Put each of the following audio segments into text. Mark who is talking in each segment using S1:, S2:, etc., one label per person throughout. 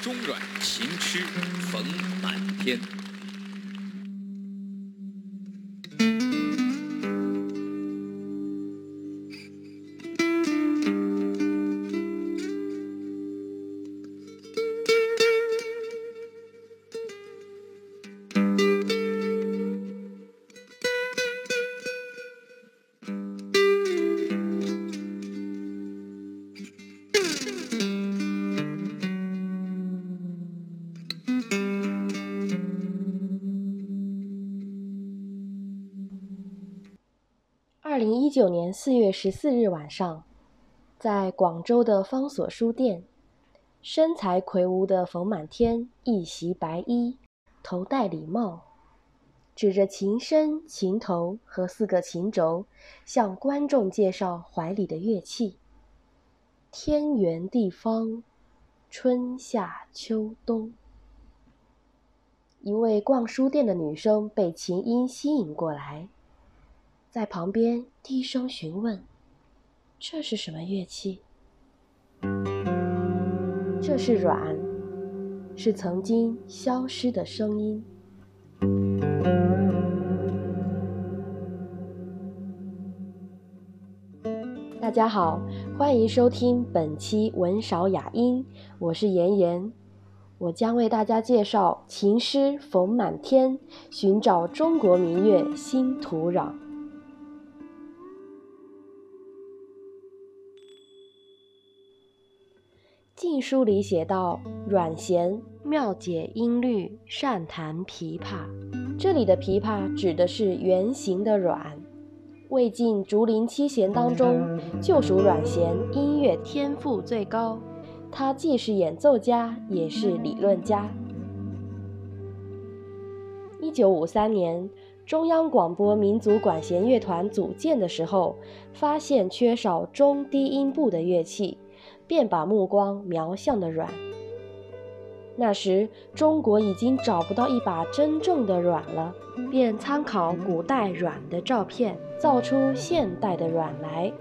S1: 中软情痴逢满天。
S2: 一九年四月十四日晚上，在广州的方所书店，身材魁梧的冯满天一袭白衣，头戴礼帽，指着琴身、琴头和四个琴轴，向观众介绍怀里的乐器：天圆地方，春夏秋冬。一位逛书店的女生被琴音吸引过来。在旁边低声询问：“这是什么乐器？”这是阮，是曾经消失的声音。大家好，欢迎收听本期文少雅音，我是妍妍，我将为大家介绍琴师冯满天，寻找中国民乐新土壤。《晋书》里写道：“阮咸妙解音律，善弹琵琶。”这里的琵琶指的是圆形的阮。魏晋竹林七贤当中，就属阮咸音乐天赋最高。他既是演奏家，也是理论家。一九五三年，中央广播民族管弦乐团组建的时候，发现缺少中低音部的乐器。便把目光瞄向了阮。那时中国已经找不到一把真正的阮了，便参考古代阮的照片，造出现代的阮来。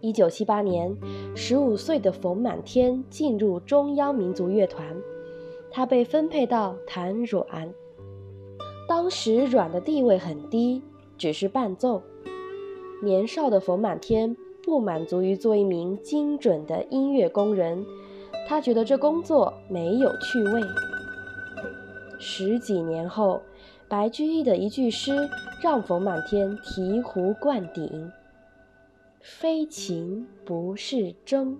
S2: 一九七八年，十五岁的冯满天进入中央民族乐团，他被分配到弹阮。当时阮的地位很低，只是伴奏。年少的冯满天。不满足于做一名精准的音乐工人，他觉得这工作没有趣味。十几年后，白居易的一句诗让冯满天醍醐灌顶：“非琴不是筝。”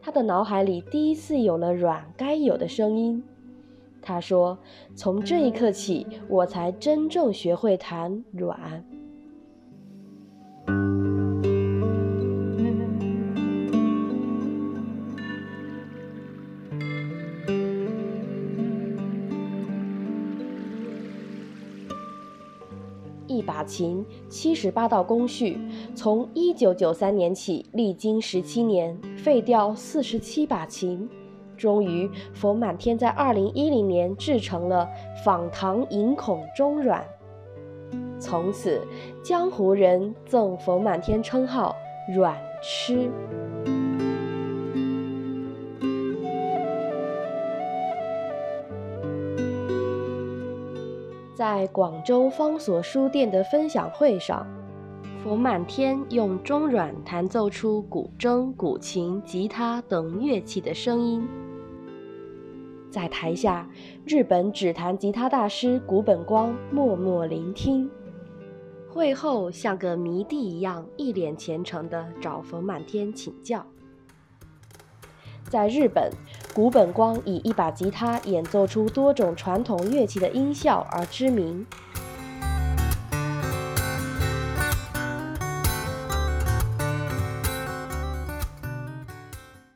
S2: 他的脑海里第一次有了阮该有的声音。他说：“从这一刻起，我才真正学会弹阮。”琴，七十八道工序，从一九九三年起，历经十七年，废掉四十七把琴，终于，冯满天在二零一零年制成了仿唐银孔中阮。从此，江湖人赠冯满天称号“阮痴”。在广州方所书店的分享会上，冯满天用中阮弹奏出古筝、古琴、吉他等乐器的声音。在台下，日本指弹吉他大师古本光默默聆听。会后，像个迷弟一样，一脸虔诚地找冯满天请教。在日本，古本光以一把吉他演奏出多种传统乐器的音效而知名。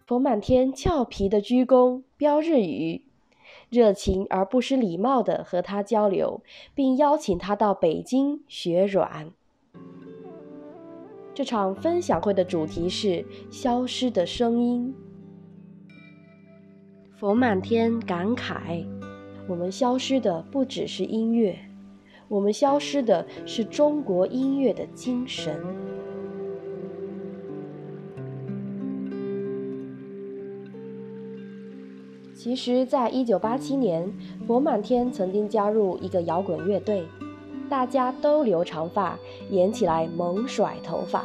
S2: 冯满天俏皮的鞠躬，标日语，热情而不失礼貌地和他交流，并邀请他到北京学软。这场分享会的主题是消失的声音。佛满天感慨：“我们消失的不只是音乐，我们消失的是中国音乐的精神。”其实，在一九八七年，佛满天曾经加入一个摇滚乐队，大家都留长发，演起来猛甩头发。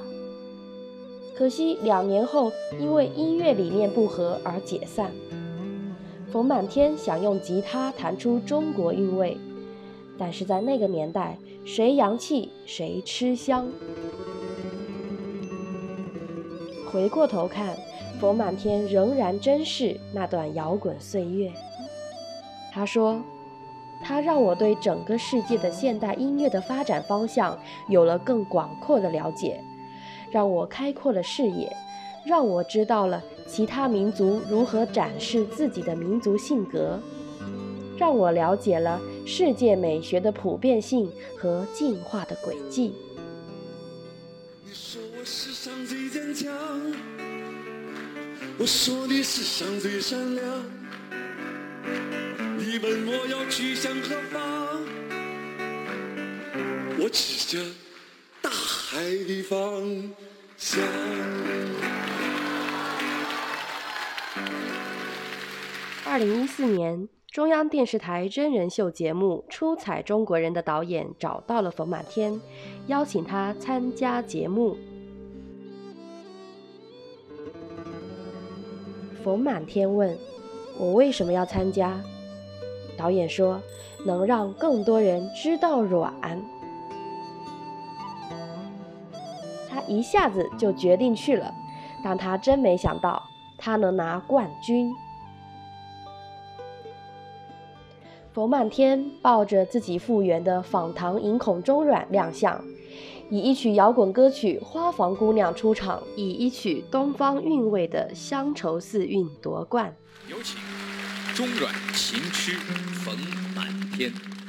S2: 可惜两年后，因为音乐理念不合而解散。冯满天想用吉他弹出中国韵味，但是在那个年代，谁洋气谁吃香。回过头看。冯满天仍然珍视那段摇滚岁月。他说：“他让我对整个世界的现代音乐的发展方向有了更广阔的了解，让我开阔了视野，让我知道了其他民族如何展示自己的民族性格，让我了解了世界美学的普遍性和进化的轨迹。”
S3: 你说我世上最坚强。我说你世上最善良，你问我要去向何方，我指着大海的方向。
S2: 二零一四年，中央电视台真人秀节目《出彩中国人》的导演找到了冯满天，邀请他参加节目。冯满天问：“我为什么要参加？”导演说：“能让更多人知道软。”他一下子就决定去了，但他真没想到，他能拿冠军。冯满天抱着自己复原的仿唐银孔中阮亮相。以一曲摇滚歌曲《花房姑娘》出场，以一曲东方韵味的《乡愁四韵》夺冠。
S1: 有请中阮琴痴冯满天。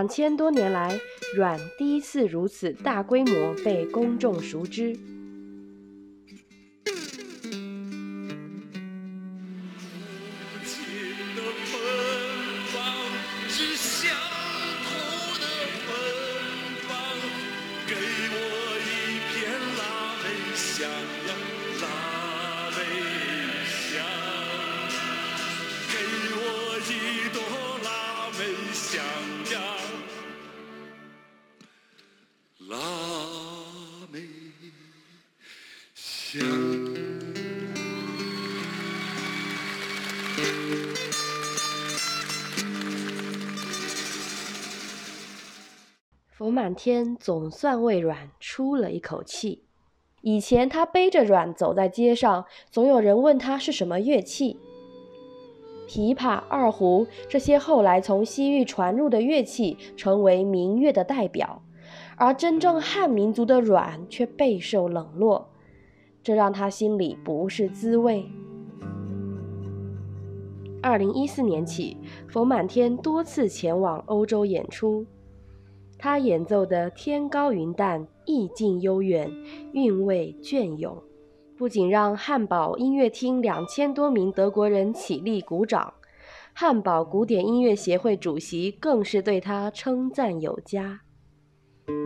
S2: 两千多年来。阮第一次如此大规模被公众熟知。福满天总算为阮出了一口气。以前他背着阮走在街上，总有人问他是什么乐器。琵琶、二胡这些后来从西域传入的乐器，成为民乐的代表，而真正汉民族的阮却备受冷落。这让他心里不是滋味。二零一四年起，冯满天多次前往欧洲演出，他演奏的《天高云淡》意境悠远，韵味隽永，不仅让汉堡音乐厅两千多名德国人起立鼓掌，汉堡古典音乐协会主席更是对他称赞有加：“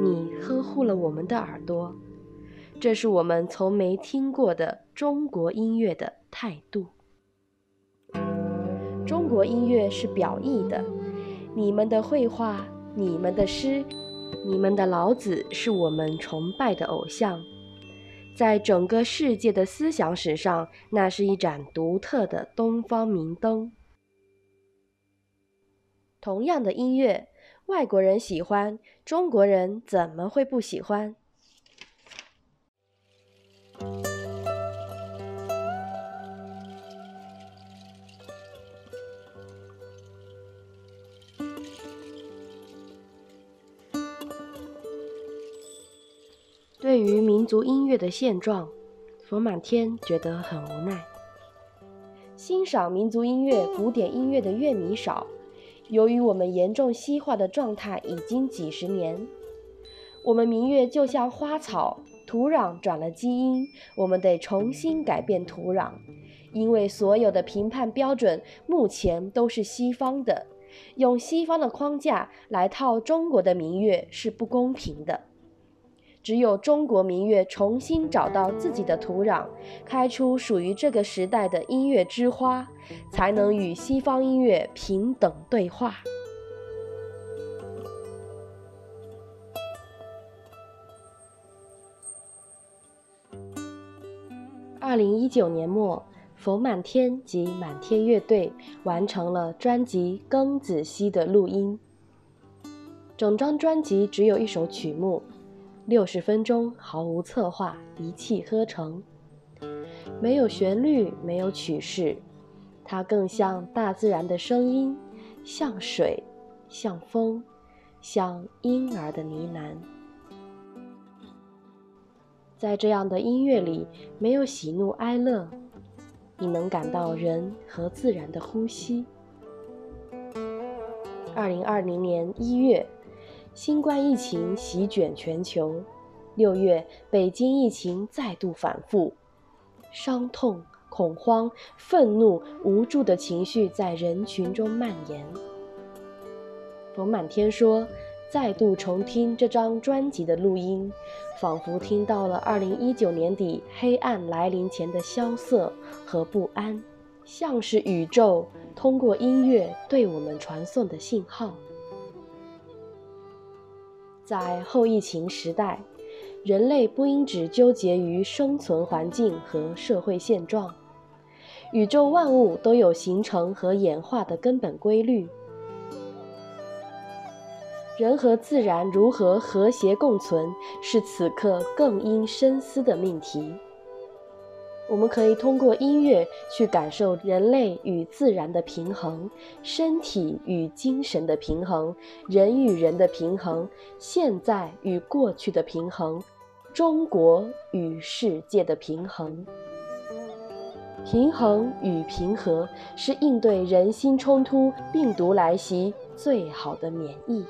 S2: 你呵护了我们的耳朵。”这是我们从没听过的中国音乐的态度。中国音乐是表意的，你们的绘画、你们的诗、你们的老子是我们崇拜的偶像，在整个世界的思想史上，那是一盏独特的东方明灯。同样的音乐，外国人喜欢，中国人怎么会不喜欢？对于民族音乐的现状，冯满天觉得很无奈。欣赏民族音乐、古典音乐的乐迷少，由于我们严重西化的状态已经几十年，我们民乐就像花草。土壤转了基因，我们得重新改变土壤，因为所有的评判标准目前都是西方的，用西方的框架来套中国的民乐是不公平的。只有中国民乐重新找到自己的土壤，开出属于这个时代的音乐之花，才能与西方音乐平等对话。二零一九年末，冯满天及满天乐队完成了专辑《庚子兮》的录音。整张专辑只有一首曲目。六十分钟毫无策划，一气呵成，没有旋律，没有曲式，它更像大自然的声音，像水，像风，像婴儿的呢喃。在这样的音乐里，没有喜怒哀乐，你能感到人和自然的呼吸。二零二零年一月。新冠疫情席卷全球，六月北京疫情再度反复，伤痛、恐慌、愤怒、无助的情绪在人群中蔓延。冯满天说：“再度重听这张专辑的录音，仿佛听到了2019年底黑暗来临前的萧瑟和不安，像是宇宙通过音乐对我们传送的信号。”在后疫情时代，人类不应只纠结于生存环境和社会现状。宇宙万物都有形成和演化的根本规律，人和自然如何和谐共存，是此刻更应深思的命题。我们可以通过音乐去感受人类与自然的平衡，身体与精神的平衡，人与人的平衡，现在与过去的平衡，中国与世界的平衡。平衡与平和是应对人心冲突、病毒来袭最好的免疫。